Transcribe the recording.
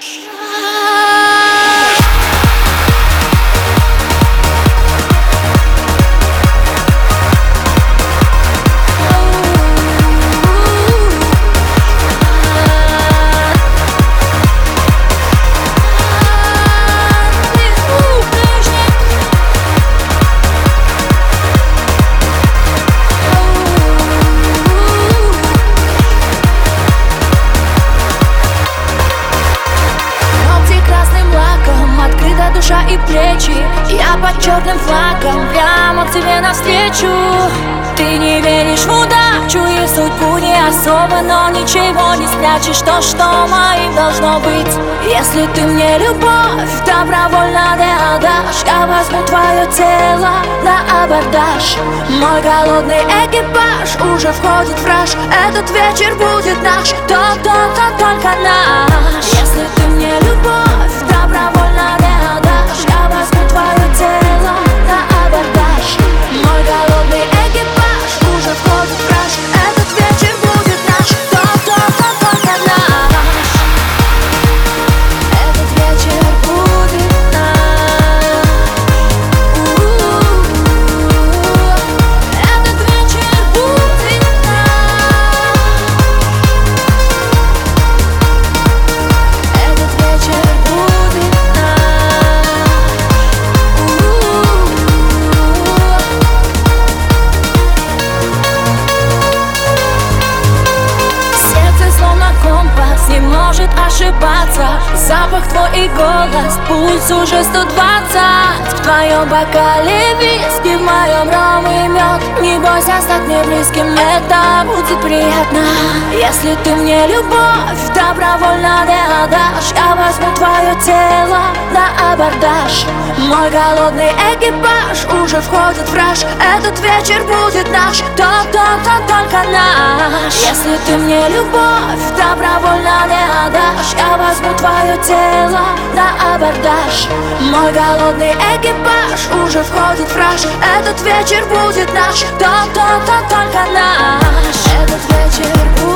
Sure. И плечи. Я под черным флагом, прямо к тебе навстречу. Ты не веришь в удачу и судьбу не особо Но ничего не спрячешь, то, что моим должно быть. Если ты мне любовь добровольно не отдашь Я возьму твое тело на абордаж. Мой голодный экипаж уже входит в раж. Этот вечер будет наш, то-то-то только наш. Если твой голос, пульс уже 120 В твоем бокале виски, в моем ром и мед Не бойся стать мне близким, это будет приятно. Если ты мне любовь добровольно не отдашь Я возьму твое тело абордаж. Мой голодный экипаж уже входит в раж. Этот вечер будет наш, то-то-то только наш. Если ты мне любовь добровольно не отдашь Я возьму твое тело на абордаж. Мой голодный экипаж уже входит в раж. Этот вечер будет наш, то-то-то только наш. Этот вечер будет,